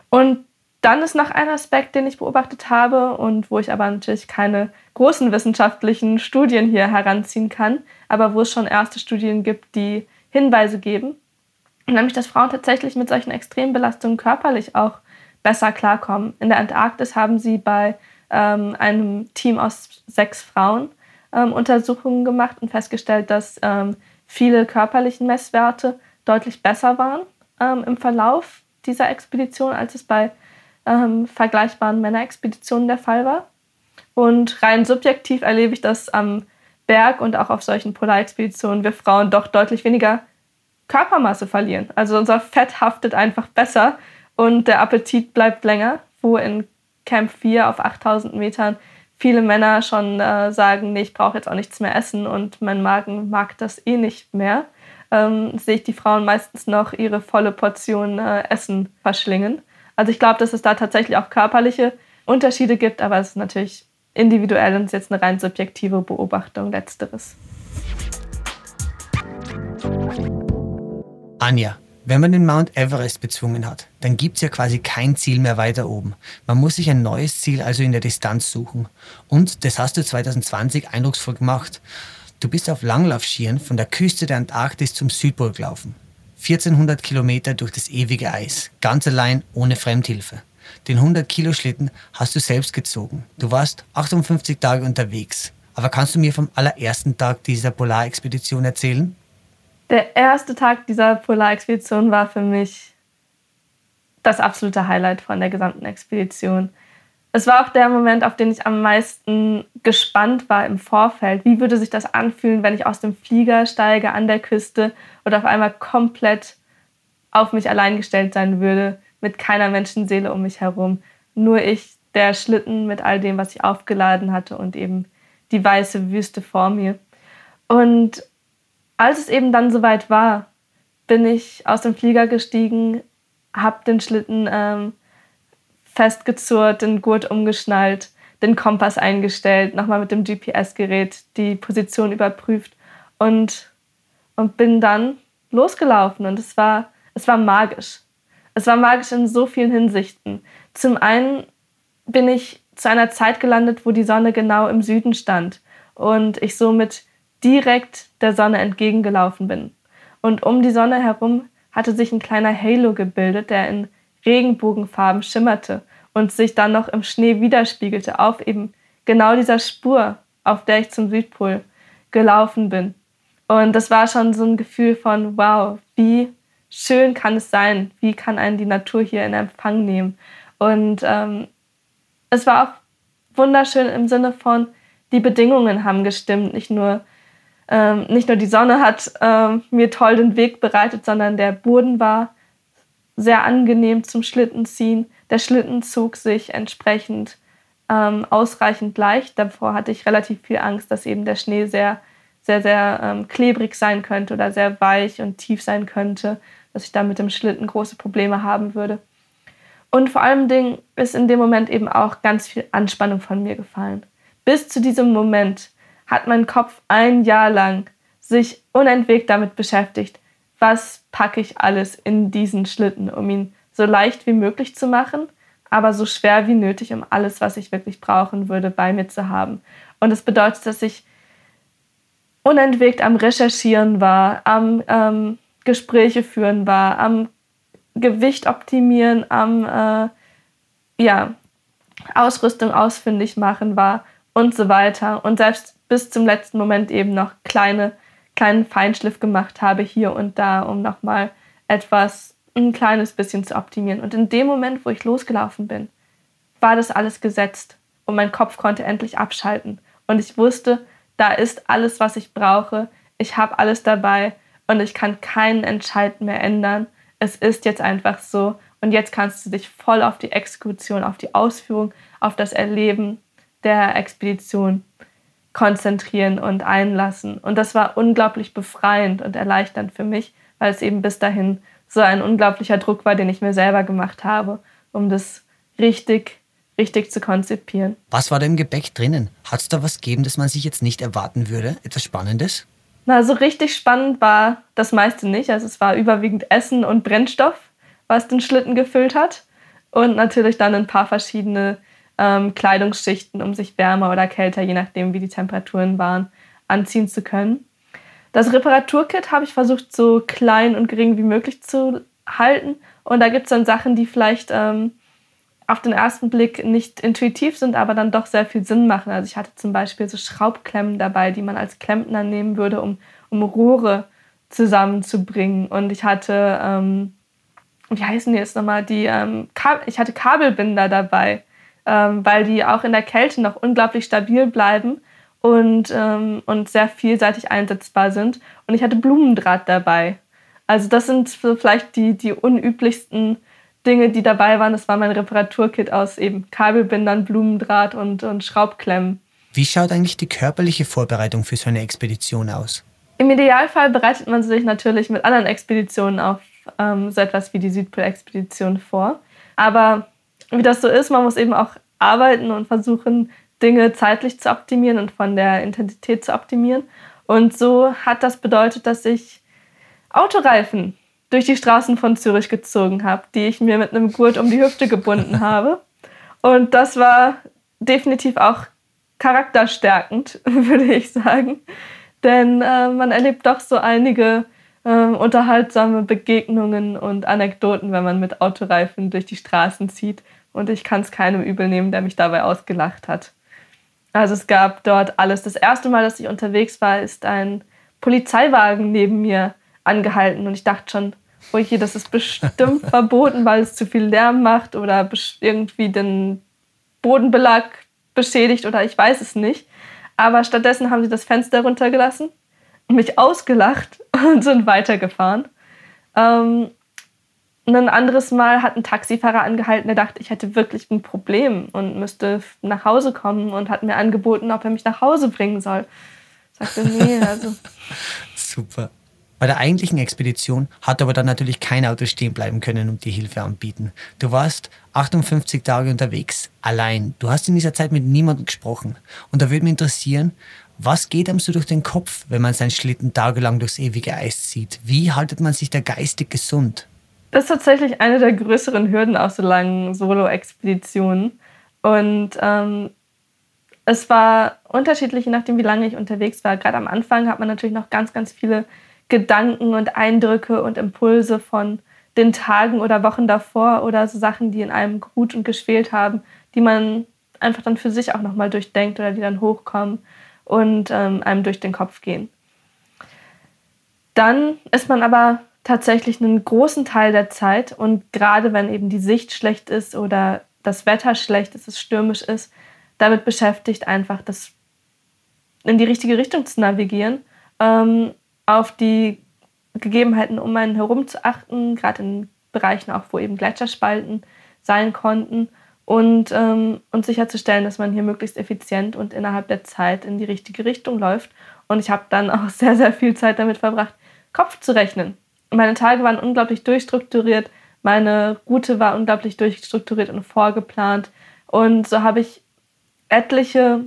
Und dann ist noch ein Aspekt, den ich beobachtet habe und wo ich aber natürlich keine großen wissenschaftlichen Studien hier heranziehen kann, aber wo es schon erste Studien gibt, die Hinweise geben, nämlich dass Frauen tatsächlich mit solchen Extrembelastungen körperlich auch besser klarkommen. In der Antarktis haben sie bei ähm, einem Team aus sechs Frauen ähm, Untersuchungen gemacht und festgestellt, dass ähm, viele körperliche Messwerte deutlich besser waren ähm, im Verlauf dieser Expedition, als es bei ähm, vergleichbaren Männerexpeditionen der Fall war. Und rein subjektiv erlebe ich das am Berg und auch auf solchen Polarexpeditionen wir Frauen doch deutlich weniger Körpermasse verlieren. Also unser Fett haftet einfach besser und der Appetit bleibt länger, wo in Camp 4 auf 8000 Metern viele Männer schon äh, sagen, nee, ich brauche jetzt auch nichts mehr essen und mein Magen mag das eh nicht mehr, ähm, sehe ich die Frauen meistens noch ihre volle Portion äh, Essen verschlingen. Also ich glaube, dass es da tatsächlich auch körperliche Unterschiede gibt, aber es ist natürlich individuell und ist jetzt eine rein subjektive Beobachtung letzteres. Anja, wenn man den Mount Everest bezwungen hat, dann gibt es ja quasi kein Ziel mehr weiter oben. Man muss sich ein neues Ziel also in der Distanz suchen. Und das hast du 2020 eindrucksvoll gemacht. Du bist auf Langlaufschieren von der Küste der Antarktis zum Südpol gelaufen. 1400 Kilometer durch das ewige Eis, ganz allein, ohne Fremdhilfe. Den 100-Kilo-Schlitten hast du selbst gezogen. Du warst 58 Tage unterwegs. Aber kannst du mir vom allerersten Tag dieser Polarexpedition erzählen? Der erste Tag dieser Polarexpedition war für mich das absolute Highlight von der gesamten Expedition. Es war auch der Moment, auf den ich am meisten gespannt war im Vorfeld. Wie würde sich das anfühlen, wenn ich aus dem Flieger steige an der Küste und auf einmal komplett auf mich allein gestellt sein würde, mit keiner Menschenseele um mich herum. Nur ich, der Schlitten mit all dem, was ich aufgeladen hatte und eben die weiße Wüste vor mir. Und als es eben dann soweit war, bin ich aus dem Flieger gestiegen, habe den Schlitten ähm, festgezurrt, den Gurt umgeschnallt, den Kompass eingestellt, nochmal mit dem GPS-Gerät die Position überprüft und, und bin dann losgelaufen. Und es war, es war magisch. Es war magisch in so vielen Hinsichten. Zum einen bin ich zu einer Zeit gelandet, wo die Sonne genau im Süden stand und ich somit direkt der Sonne entgegengelaufen bin. Und um die Sonne herum hatte sich ein kleiner Halo gebildet, der in Regenbogenfarben schimmerte und sich dann noch im Schnee widerspiegelte auf eben genau dieser Spur, auf der ich zum Südpol gelaufen bin. Und das war schon so ein Gefühl von, wow, wie schön kann es sein, wie kann einen die Natur hier in Empfang nehmen. Und ähm, es war auch wunderschön im Sinne von, die Bedingungen haben gestimmt, nicht nur ähm, nicht nur die Sonne hat ähm, mir toll den Weg bereitet, sondern der Boden war sehr angenehm zum Schlittenziehen. Der Schlitten zog sich entsprechend ähm, ausreichend leicht. Davor hatte ich relativ viel Angst, dass eben der Schnee sehr, sehr, sehr ähm, klebrig sein könnte oder sehr weich und tief sein könnte, dass ich da mit dem Schlitten große Probleme haben würde. Und vor allem Ding ist in dem Moment eben auch ganz viel Anspannung von mir gefallen. Bis zu diesem Moment hat mein Kopf ein Jahr lang sich unentwegt damit beschäftigt, was packe ich alles in diesen Schlitten, um ihn so leicht wie möglich zu machen, aber so schwer wie nötig, um alles, was ich wirklich brauchen würde, bei mir zu haben. Und das bedeutet, dass ich unentwegt am Recherchieren war, am ähm, Gespräche führen war, am Gewicht optimieren, am äh, ja, Ausrüstung ausfindig machen war und so weiter. Und selbst bis zum letzten Moment eben noch kleine, kleinen Feinschliff gemacht habe hier und da, um nochmal etwas, ein kleines bisschen zu optimieren. Und in dem Moment, wo ich losgelaufen bin, war das alles gesetzt und mein Kopf konnte endlich abschalten. Und ich wusste, da ist alles, was ich brauche. Ich habe alles dabei und ich kann keinen Entscheid mehr ändern. Es ist jetzt einfach so. Und jetzt kannst du dich voll auf die Exekution, auf die Ausführung, auf das Erleben der Expedition konzentrieren und einlassen. Und das war unglaublich befreiend und erleichternd für mich, weil es eben bis dahin so ein unglaublicher Druck war, den ich mir selber gemacht habe, um das richtig, richtig zu konzipieren. Was war da im Gepäck drinnen? Hat es da was gegeben, das man sich jetzt nicht erwarten würde? Etwas Spannendes? Na, so richtig spannend war das meiste nicht. Also es war überwiegend Essen und Brennstoff, was den Schlitten gefüllt hat. Und natürlich dann ein paar verschiedene ähm, Kleidungsschichten, um sich wärmer oder kälter, je nachdem wie die Temperaturen waren, anziehen zu können. Das Reparaturkit habe ich versucht, so klein und gering wie möglich zu halten. Und da gibt es dann Sachen, die vielleicht ähm, auf den ersten Blick nicht intuitiv sind, aber dann doch sehr viel Sinn machen. Also ich hatte zum Beispiel so Schraubklemmen dabei, die man als Klempner nehmen würde, um, um Rohre zusammenzubringen. Und ich hatte, ähm, wie heißen die jetzt nochmal, die, ähm, ich hatte Kabelbinder dabei, ähm, weil die auch in der Kälte noch unglaublich stabil bleiben und, ähm, und sehr vielseitig einsetzbar sind. Und ich hatte Blumendraht dabei. Also das sind vielleicht die, die unüblichsten Dinge, die dabei waren. Das war mein Reparaturkit aus eben Kabelbindern, Blumendraht und, und Schraubklemmen. Wie schaut eigentlich die körperliche Vorbereitung für so eine Expedition aus? Im Idealfall bereitet man sich natürlich mit anderen Expeditionen auf ähm, so etwas wie die Südpol-Expedition vor. Aber wie das so ist, man muss eben auch arbeiten und versuchen, Dinge zeitlich zu optimieren und von der Intensität zu optimieren. Und so hat das bedeutet, dass ich Autoreifen durch die Straßen von Zürich gezogen habe, die ich mir mit einem Gurt um die Hüfte gebunden *laughs* habe. Und das war definitiv auch charakterstärkend, *laughs* würde ich sagen. Denn äh, man erlebt doch so einige äh, unterhaltsame Begegnungen und Anekdoten, wenn man mit Autoreifen durch die Straßen zieht. Und ich kann es keinem übel nehmen, der mich dabei ausgelacht hat. Also es gab dort alles. Das erste Mal, dass ich unterwegs war, ist ein Polizeiwagen neben mir angehalten und ich dachte schon, oh je, das ist bestimmt *laughs* verboten, weil es zu viel Lärm macht oder irgendwie den Bodenbelag beschädigt oder ich weiß es nicht. Aber stattdessen haben sie das Fenster runtergelassen, mich ausgelacht *laughs* und sind weitergefahren. Ähm, ein anderes Mal hat ein Taxifahrer angehalten, der dachte, ich hätte wirklich ein Problem und müsste nach Hause kommen und hat mir angeboten, ob er mich nach Hause bringen soll. Ich sagte, nee, *laughs* also. Super. Bei der eigentlichen Expedition hat aber dann natürlich kein Auto stehen bleiben können und die Hilfe anbieten. Du warst 58 Tage unterwegs, allein. Du hast in dieser Zeit mit niemandem gesprochen. Und da würde mich interessieren, was geht einem so durch den Kopf, wenn man seinen Schlitten tagelang durchs ewige Eis zieht? Wie haltet man sich da geistig gesund? Das ist tatsächlich eine der größeren Hürden auf so langen Solo-Expeditionen. Und ähm, es war unterschiedlich, je nachdem, wie lange ich unterwegs war. Gerade am Anfang hat man natürlich noch ganz, ganz viele Gedanken und Eindrücke und Impulse von den Tagen oder Wochen davor oder so Sachen, die in einem gut und geschwelt haben, die man einfach dann für sich auch nochmal durchdenkt oder die dann hochkommen und ähm, einem durch den Kopf gehen. Dann ist man aber tatsächlich einen großen Teil der Zeit und gerade wenn eben die Sicht schlecht ist oder das Wetter schlecht ist, es stürmisch ist, damit beschäftigt, einfach das in die richtige Richtung zu navigieren ähm, auf die Gegebenheiten um einen herum zu achten, gerade in Bereichen auch, wo eben Gletscherspalten sein konnten und, ähm, und sicherzustellen, dass man hier möglichst effizient und innerhalb der Zeit in die richtige Richtung läuft. Und ich habe dann auch *laughs* sehr, sehr viel Zeit damit verbracht, Kopf zu rechnen. Meine Tage waren unglaublich durchstrukturiert, meine Route war unglaublich durchstrukturiert und vorgeplant. Und so habe ich etliche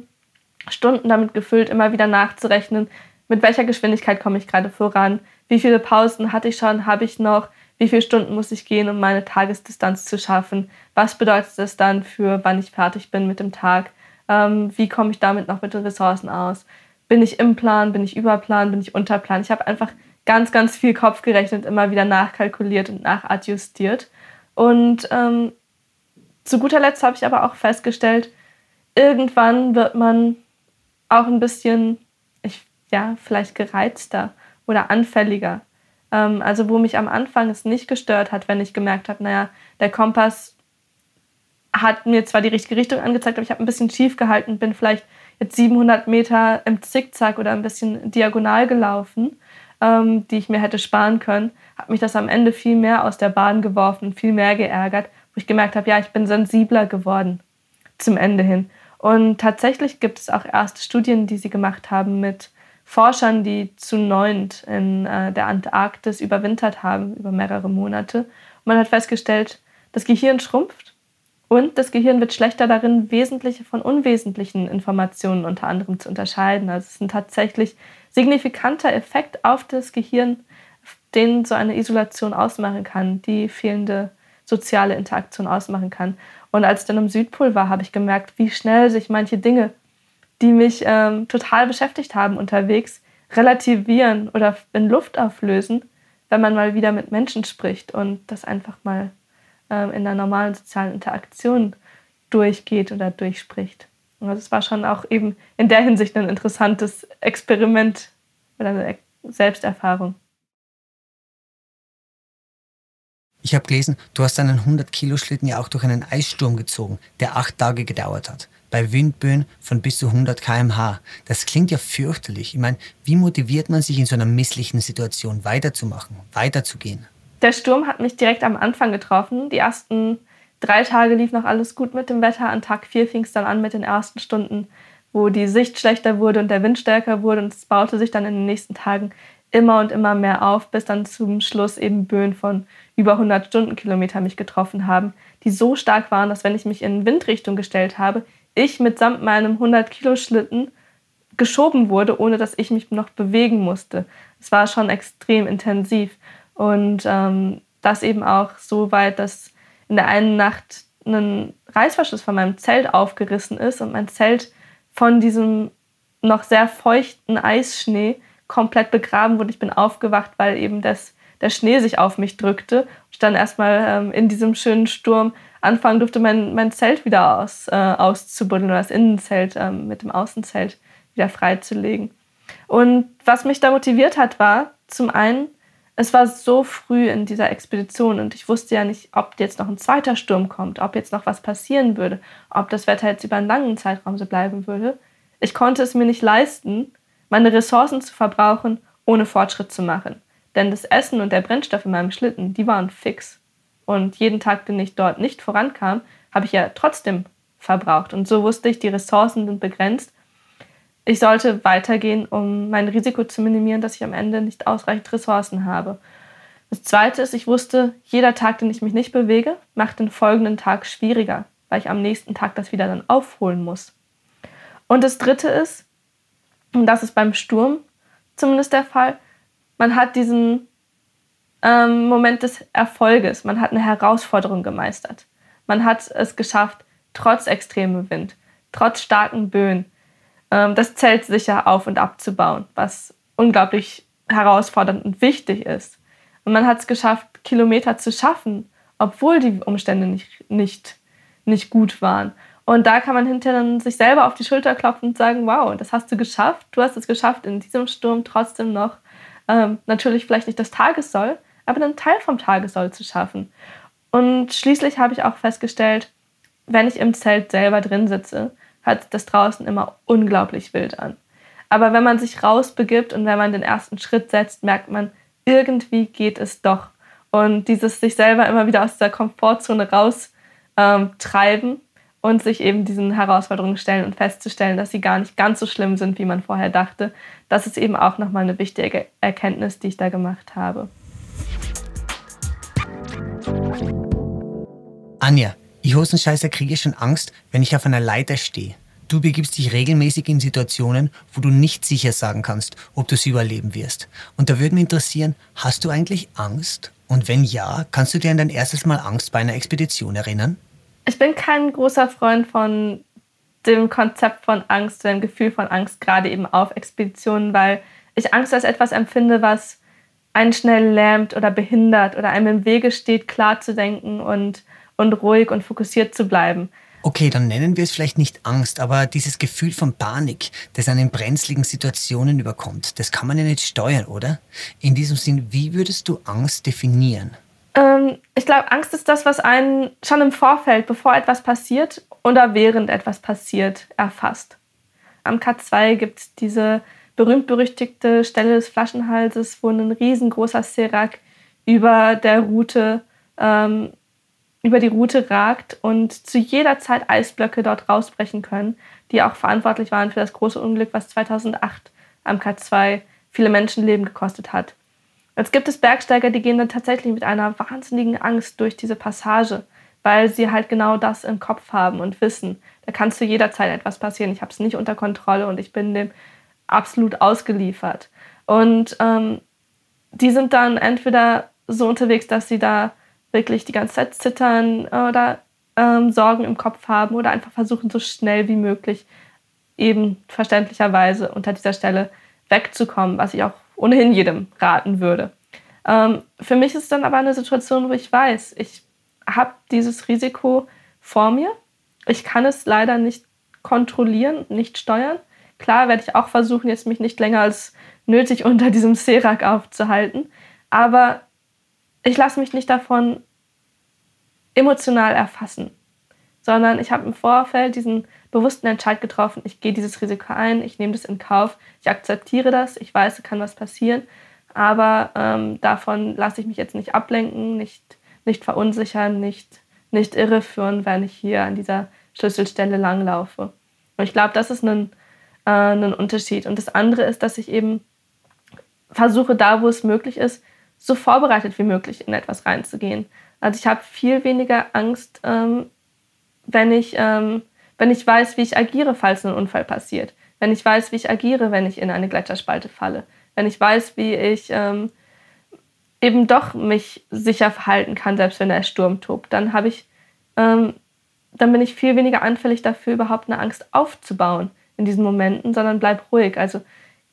Stunden damit gefüllt, immer wieder nachzurechnen, mit welcher Geschwindigkeit komme ich gerade voran, wie viele Pausen hatte ich schon, habe ich noch, wie viele Stunden muss ich gehen, um meine Tagesdistanz zu schaffen, was bedeutet das dann für, wann ich fertig bin mit dem Tag, ähm, wie komme ich damit noch mit den Ressourcen aus, bin ich im Plan, bin ich über Plan, bin ich unter Plan. Ich habe einfach ganz, ganz viel Kopf gerechnet, immer wieder nachkalkuliert und nachadjustiert. Und ähm, zu guter Letzt habe ich aber auch festgestellt, irgendwann wird man auch ein bisschen ja, vielleicht gereizter oder anfälliger. Ähm, also wo mich am Anfang es nicht gestört hat, wenn ich gemerkt habe, naja, der Kompass hat mir zwar die richtige Richtung angezeigt, aber ich habe ein bisschen schief gehalten, bin vielleicht jetzt 700 Meter im Zickzack oder ein bisschen diagonal gelaufen, ähm, die ich mir hätte sparen können, hat mich das am Ende viel mehr aus der Bahn geworfen, viel mehr geärgert, wo ich gemerkt habe, ja, ich bin sensibler geworden zum Ende hin. Und tatsächlich gibt es auch erste Studien, die sie gemacht haben mit Forschern, die zu neunt in äh, der Antarktis überwintert haben, über mehrere Monate. Und man hat festgestellt, das Gehirn schrumpft Und das Gehirn wird schlechter darin, wesentliche von unwesentlichen Informationen unter anderem zu unterscheiden. Also es ist ein tatsächlich signifikanter Effekt auf das Gehirn, den so eine Isolation ausmachen kann, die fehlende soziale Interaktion ausmachen kann. Und als ich dann am Südpol war, habe ich gemerkt, wie schnell sich manche Dinge, die mich ähm, total beschäftigt haben unterwegs, relativieren oder in Luft auflösen, wenn man mal wieder mit Menschen spricht und das einfach mal ähm, in einer normalen sozialen Interaktion durchgeht oder durchspricht. Also es war schon auch eben in der Hinsicht ein interessantes Experiment oder eine Selbsterfahrung. Ich habe gelesen, du hast einen 100-Kilo-Schlitten ja auch durch einen Eissturm gezogen, der acht Tage gedauert hat. Bei Windböen von bis zu 100 km/h. Das klingt ja fürchterlich. Ich meine, wie motiviert man sich in so einer misslichen Situation weiterzumachen, weiterzugehen? Der Sturm hat mich direkt am Anfang getroffen. Die ersten drei Tage lief noch alles gut mit dem Wetter. An Tag vier fing es dann an mit den ersten Stunden, wo die Sicht schlechter wurde und der Wind stärker wurde. Und es baute sich dann in den nächsten Tagen immer und immer mehr auf, bis dann zum Schluss eben Böen von über 100 Stundenkilometer mich getroffen haben, die so stark waren, dass wenn ich mich in Windrichtung gestellt habe, ich mitsamt meinem 100 Kilo Schlitten geschoben wurde, ohne dass ich mich noch bewegen musste. Es war schon extrem intensiv und ähm, das eben auch so weit, dass in der einen Nacht ein Reißverschluss von meinem Zelt aufgerissen ist und mein Zelt von diesem noch sehr feuchten Eisschnee komplett begraben wurde. Ich bin aufgewacht, weil eben das der Schnee sich auf mich drückte. Ich dann erstmal ähm, in diesem schönen Sturm anfangen durfte, mein, mein Zelt wieder aus, äh, auszubuddeln oder das Innenzelt ähm, mit dem Außenzelt wieder freizulegen. Und was mich da motiviert hat, war zum einen, es war so früh in dieser Expedition und ich wusste ja nicht, ob jetzt noch ein zweiter Sturm kommt, ob jetzt noch was passieren würde, ob das Wetter jetzt über einen langen Zeitraum so bleiben würde. Ich konnte es mir nicht leisten, meine Ressourcen zu verbrauchen, ohne Fortschritt zu machen. Denn das Essen und der Brennstoff in meinem Schlitten, die waren fix. Und jeden Tag, den ich dort nicht vorankam, habe ich ja trotzdem verbraucht. Und so wusste ich, die Ressourcen sind begrenzt. Ich sollte weitergehen, um mein Risiko zu minimieren, dass ich am Ende nicht ausreichend Ressourcen habe. Das Zweite ist, ich wusste, jeder Tag, den ich mich nicht bewege, macht den folgenden Tag schwieriger, weil ich am nächsten Tag das wieder dann aufholen muss. Und das Dritte ist, und das ist beim Sturm zumindest der Fall, man hat diesen ähm, Moment des Erfolges, man hat eine Herausforderung gemeistert. Man hat es geschafft, trotz extremem Wind, trotz starken Böen, das Zelt sicher auf und abzubauen, was unglaublich herausfordernd und wichtig ist. Und man hat es geschafft, Kilometer zu schaffen, obwohl die Umstände nicht, nicht, nicht gut waren. Und da kann man hinterher dann sich selber auf die Schulter klopfen und sagen, wow, das hast du geschafft. Du hast es geschafft, in diesem Sturm trotzdem noch ähm, natürlich vielleicht nicht das Tagessoll, aber einen Teil vom Tagessoll zu schaffen. Und schließlich habe ich auch festgestellt, wenn ich im Zelt selber drin sitze, hört das draußen immer unglaublich wild an. Aber wenn man sich rausbegibt und wenn man den ersten Schritt setzt, merkt man, irgendwie geht es doch. Und dieses sich selber immer wieder aus der Komfortzone raustreiben ähm, und sich eben diesen Herausforderungen stellen und festzustellen, dass sie gar nicht ganz so schlimm sind, wie man vorher dachte. Das ist eben auch nochmal eine wichtige Erkenntnis, die ich da gemacht habe. Anja, ich Hosenscheißer kriege schon Angst, wenn ich auf einer Leiter stehe. Du begibst dich regelmäßig in Situationen, wo du nicht sicher sagen kannst, ob du sie überleben wirst. Und da würde mich interessieren, hast du eigentlich Angst? Und wenn ja, kannst du dir an dein erstes Mal Angst bei einer Expedition erinnern? Ich bin kein großer Freund von dem Konzept von Angst, dem Gefühl von Angst, gerade eben auf Expeditionen, weil ich Angst als etwas empfinde, was einen schnell lähmt oder behindert oder einem im Wege steht, klar zu denken und, und ruhig und fokussiert zu bleiben. Okay, dann nennen wir es vielleicht nicht Angst, aber dieses Gefühl von Panik, das einen in brenzligen Situationen überkommt, das kann man ja nicht steuern, oder? In diesem Sinn, wie würdest du Angst definieren? Ähm, ich glaube, Angst ist das, was einen schon im Vorfeld, bevor etwas passiert oder während etwas passiert, erfasst. Am K2 gibt es diese berühmt-berüchtigte Stelle des Flaschenhalses, wo ein riesengroßer Serac über der Route, ähm, über die Route ragt und zu jeder Zeit Eisblöcke dort rausbrechen können, die auch verantwortlich waren für das große Unglück, was 2008 am K2 viele Menschenleben gekostet hat. Jetzt gibt es Bergsteiger, die gehen dann tatsächlich mit einer wahnsinnigen Angst durch diese Passage, weil sie halt genau das im Kopf haben und wissen, da kann zu jeder Zeit etwas passieren. Ich habe es nicht unter Kontrolle und ich bin dem absolut ausgeliefert. Und ähm, die sind dann entweder so unterwegs, dass sie da wirklich die ganze Zeit zittern oder ähm, Sorgen im Kopf haben oder einfach versuchen, so schnell wie möglich eben verständlicherweise unter dieser Stelle wegzukommen, was ich auch ohnehin jedem raten würde. Ähm, für mich ist es dann aber eine Situation, wo ich weiß, ich habe dieses Risiko vor mir. Ich kann es leider nicht kontrollieren, nicht steuern. Klar werde ich auch versuchen, jetzt mich nicht länger als nötig *laughs* unter diesem Serak aufzuhalten, aber ich lasse mich nicht davon emotional erfassen, sondern ich habe im Vorfeld diesen bewussten Entscheid getroffen, ich gehe dieses Risiko ein, ich nehme das in Kauf, ich akzeptiere das, ich weiß, es kann was passieren, aber ähm, davon lasse ich mich jetzt nicht ablenken, nicht, nicht verunsichern, nicht, nicht irreführen, wenn ich hier an dieser Schlüsselstelle langlaufe. Und ich glaube, das ist ein, äh, ein Unterschied. Und das andere ist, dass ich eben versuche, da wo es möglich ist, so vorbereitet wie möglich in etwas reinzugehen. Also ich habe viel weniger Angst, ähm, wenn, ich, ähm, wenn ich weiß, wie ich agiere, falls ein Unfall passiert. Wenn ich weiß, wie ich agiere, wenn ich in eine Gletscherspalte falle. Wenn ich weiß, wie ich ähm, eben doch mich sicher verhalten kann, selbst wenn der Sturm tobt, dann habe ich, ähm, dann bin ich viel weniger anfällig dafür, überhaupt eine Angst aufzubauen in diesen Momenten, sondern bleib ruhig. Also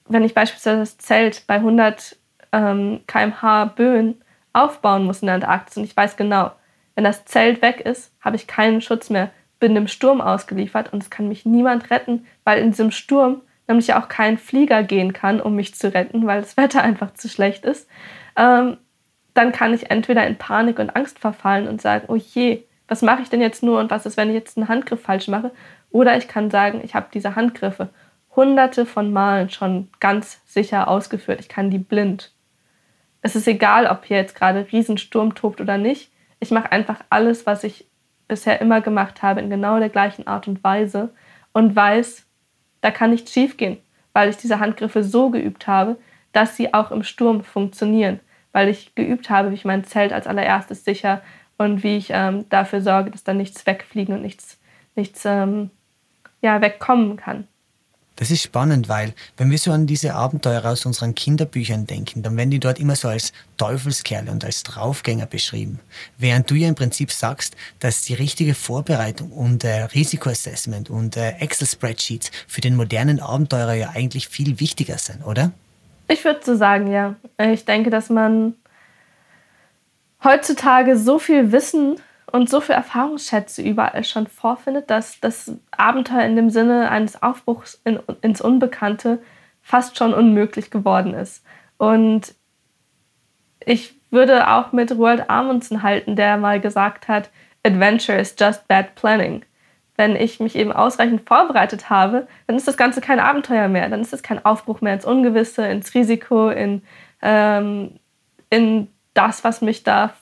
wenn ich beispielsweise das Zelt bei 100 ähm, kmh Böen aufbauen muss in der Antarktis und ich weiß genau, wenn das Zelt weg ist, habe ich keinen Schutz mehr, bin dem Sturm ausgeliefert und es kann mich niemand retten, weil in diesem Sturm nämlich auch kein Flieger gehen kann, um mich zu retten, weil das *laughs* Wetter einfach zu schlecht ist. Ähm, dann kann ich entweder in Panik und Angst verfallen und sagen, oh je, was mache ich denn jetzt nur und was ist, wenn ich jetzt einen Handgriff falsch mache? Oder ich kann sagen, ich habe diese Handgriffe hunderte von Malen schon ganz sicher ausgeführt. Ich kann die blind. Es ist egal, ob hier jetzt gerade Riesensturm tobt oder nicht. Ich mache einfach alles, was ich bisher immer gemacht habe, in genau der gleichen Art und Weise und weiß, da kann nichts schiefgehen, weil ich diese Handgriffe so geübt habe, dass sie auch im Sturm funktionieren, weil ich geübt habe, wie ich mein Zelt als allererstes sicher und wie ich ähm, dafür sorge, dass da nichts wegfliegen und nichts, nichts ähm, ja, wegkommen kann. Das ist spannend, weil wenn wir so an diese Abenteuer aus unseren Kinderbüchern denken, dann werden die dort immer so als Teufelskerle und als Draufgänger beschrieben. Während du ja im Prinzip sagst, dass die richtige Vorbereitung und äh, Risikoassessment und äh, Excel-Spreadsheets für den modernen Abenteurer ja eigentlich viel wichtiger sind, oder? Ich würde so sagen, ja. Ich denke, dass man heutzutage so viel Wissen und so viele Erfahrungsschätze überall schon vorfindet, dass das Abenteuer in dem Sinne eines Aufbruchs in, ins Unbekannte fast schon unmöglich geworden ist. Und ich würde auch mit Roald Amundsen halten, der mal gesagt hat, Adventure is just bad planning. Wenn ich mich eben ausreichend vorbereitet habe, dann ist das Ganze kein Abenteuer mehr. Dann ist es kein Aufbruch mehr ins Ungewisse, ins Risiko, in, ähm, in das, was mich da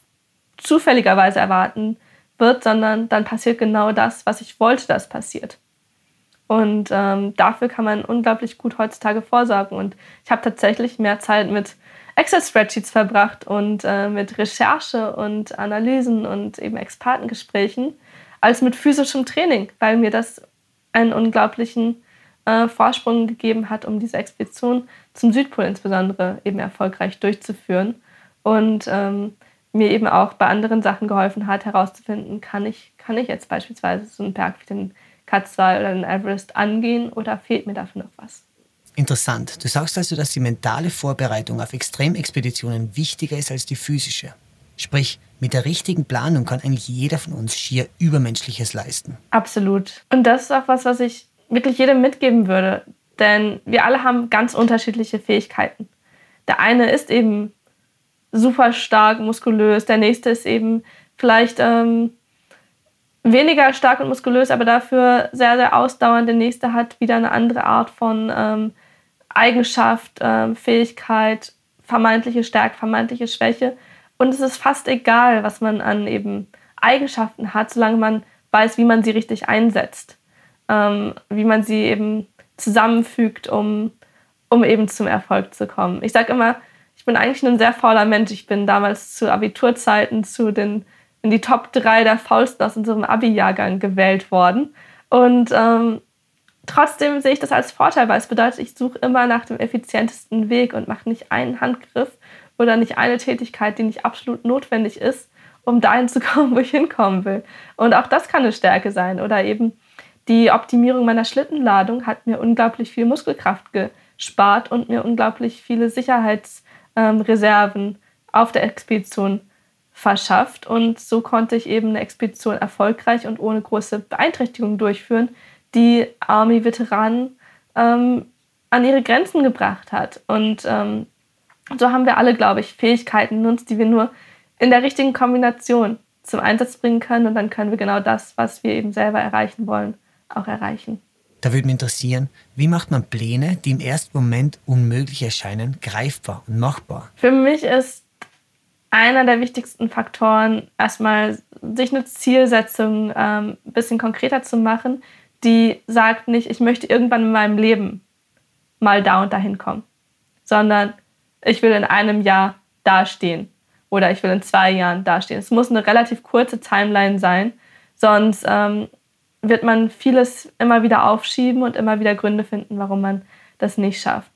zufälligerweise erwarten wird, sondern dann passiert genau das, was ich wollte, dass passiert. Und ähm, dafür kann man unglaublich gut heutzutage vorsorgen. Und ich habe tatsächlich mehr Zeit mit Excel-Spreadsheets verbracht und äh, mit Recherche und Analysen und eben Expertengesprächen als mit physischem Training, weil mir das einen unglaublichen äh, Vorsprung gegeben hat, um diese Expedition zum Südpol insbesondere eben erfolgreich durchzuführen. Und ähm, mir eben auch bei anderen Sachen geholfen hat, herauszufinden, kann ich, kann ich jetzt beispielsweise so einen Berg wie den Katzal oder den Everest angehen oder fehlt mir dafür noch was? Interessant. Du sagst also, dass die mentale Vorbereitung auf Extremexpeditionen wichtiger ist als die physische. Sprich, mit der richtigen Planung kann eigentlich jeder von uns schier Übermenschliches leisten. Absolut. Und das ist auch was, was ich wirklich jedem mitgeben würde. Denn wir alle haben ganz unterschiedliche Fähigkeiten. Der eine ist eben super stark, muskulös. Der nächste ist eben vielleicht ähm, weniger stark und muskulös, aber dafür sehr, sehr ausdauernd. Der nächste hat wieder eine andere Art von ähm, Eigenschaft, ähm, Fähigkeit, vermeintliche Stärke, vermeintliche Schwäche. Und es ist fast egal, was man an eben Eigenschaften hat, solange man weiß, wie man sie richtig einsetzt, ähm, wie man sie eben zusammenfügt, um, um eben zum Erfolg zu kommen. Ich sage immer, ich bin eigentlich ein sehr fauler Mensch. Ich bin damals zu Abiturzeiten zu den in die Top 3 der faulsten aus unserem Abi-Jahrgang gewählt worden. Und ähm, trotzdem sehe ich das als Vorteil, weil es bedeutet, ich suche immer nach dem effizientesten Weg und mache nicht einen Handgriff oder nicht eine Tätigkeit, die nicht absolut notwendig ist, um dahin zu *laughs* kommen, wo ich hinkommen will. Und auch das kann eine Stärke sein. Oder eben die Optimierung meiner Schlittenladung hat mir unglaublich viel Muskelkraft gespart und mir unglaublich viele Sicherheitsreserven ähm, auf der Expedition verschafft. Und so konnte ich eben eine Expedition erfolgreich und ohne große Beeinträchtigung durchführen, die Army-Veteranen ähm, an ihre Grenzen gebracht hat. Und ähm, so haben wir alle, glaube ich, Fähigkeiten genutzt, die wir nur in der richtigen Kombination zum Einsatz bringen können. Und dann können wir genau das, was wir eben selber erreichen wollen, auch erreichen. Da würde mich interessieren, wie macht man Pläne, die im ersten Moment unmöglich erscheinen, greifbar und machbar? Für mich ist einer der wichtigsten Faktoren, erstmal sich eine Zielsetzung ähm, ein bisschen konkreter zu machen, die sagt nicht, ich möchte irgendwann in meinem Leben mal da und dahin kommen, sondern ich will in einem Jahr dastehen oder ich will in zwei Jahren dastehen. Es muss eine relativ kurze Timeline sein, sonst ähm, wird man vieles immer wieder aufschieben und immer wieder Gründe finden, warum man das nicht schafft.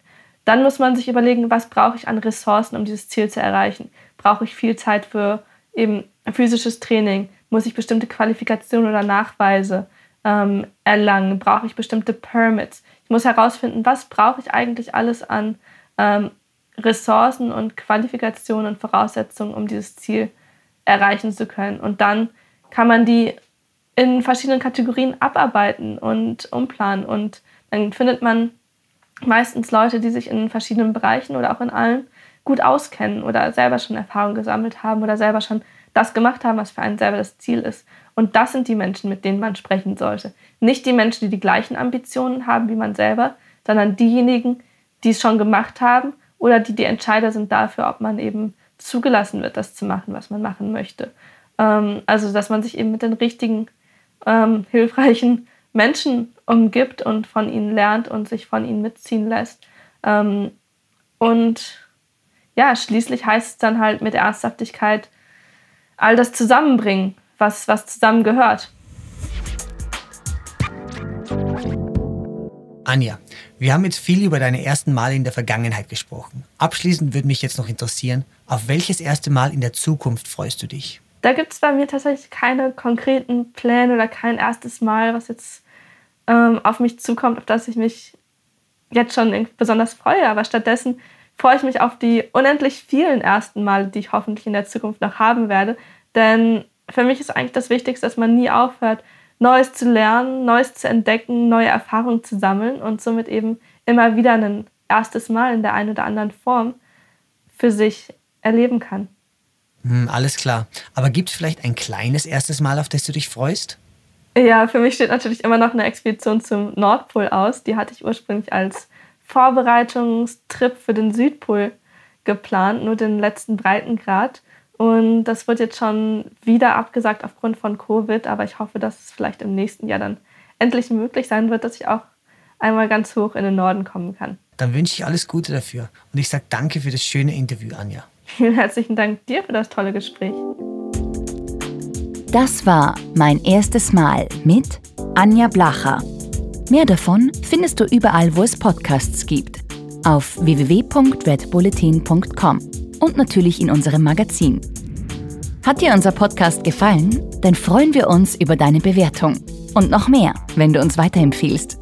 Dann muss man sich überlegen, was brauche ich an Ressourcen, um dieses Ziel zu erreichen. Brauche ich viel Zeit für eben physisches Training? Muss ich bestimmte Qualifikationen oder Nachweise ähm, erlangen? Brauche ich bestimmte Permits? Ich muss herausfinden, was brauche ich eigentlich alles an ähm, Ressourcen und Qualifikationen und Voraussetzungen, um dieses Ziel erreichen zu können. Und dann kann man die in verschiedenen Kategorien abarbeiten und umplanen. Und dann findet man meistens Leute, die sich in verschiedenen Bereichen oder auch in allen gut auskennen oder selber schon Erfahrung gesammelt haben oder selber schon das gemacht haben, was für einen selber das Ziel ist. Und das sind die Menschen, mit denen man sprechen sollte. Nicht die Menschen, die die gleichen Ambitionen haben wie man selber, sondern diejenigen, die es schon gemacht haben oder die die Entscheider sind dafür, ob man eben zugelassen wird, das zu machen, was man machen möchte. Ähm, also, dass man sich eben mit den richtigen, ähm, hilfreichen Menschen umgibt und von ihnen lernt und sich von ihnen mitziehen lässt. Ähm, und ja, schließlich heißt es dann halt mit Ernsthaftigkeit all das zusammenbringen, was, was zusammengehört. Anja, wir haben jetzt viel über deine ersten Male in der Vergangenheit gesprochen. Abschließend würde mich jetzt noch interessieren, auf welches erste Mal in der Zukunft freust du dich? Da gibt es bei mir tatsächlich keine konkreten Pläne oder kein erstes Mal, was jetzt ähm, auf mich zukommt, auf das ich mich jetzt schon besonders freue. Aber stattdessen freue ich mich auf die unendlich vielen ersten Male, die ich hoffentlich in der Zukunft noch haben werde. Denn für mich ist eigentlich das Wichtigste, dass man nie aufhört, Neues zu lernen, Neues zu entdecken, neue Erfahrungen zu sammeln und somit eben immer wieder ein erstes Mal in der einen oder anderen Form für sich erleben kann. Hm, alles klar. Aber gibt es vielleicht ein kleines erstes Mal, auf das du dich freust? Ja, für mich steht natürlich immer noch eine Expedition zum Nordpol aus. Die hatte ich ursprünglich als Vorbereitungstrip für den Südpol geplant, nur den letzten Breitengrad. Und das wird jetzt schon wieder abgesagt aufgrund von Covid, aber ich hoffe, dass es vielleicht im nächsten Jahr dann endlich möglich sein wird, dass ich auch einmal ganz hoch in den Norden kommen kann. Dann wünsche ich alles Gute dafür und ich sage danke für das schöne Interview, Anja. Vielen herzlichen Dank dir für das tolle Gespräch. Das war mein erstes Mal mit Anja Blacher. Mehr davon findest du überall, wo es Podcasts gibt. Auf www.redbulletin.com und natürlich in unserem Magazin. Hat dir unser Podcast gefallen? Dann freuen wir uns über deine Bewertung. Und noch mehr, wenn du uns weiterempfiehlst.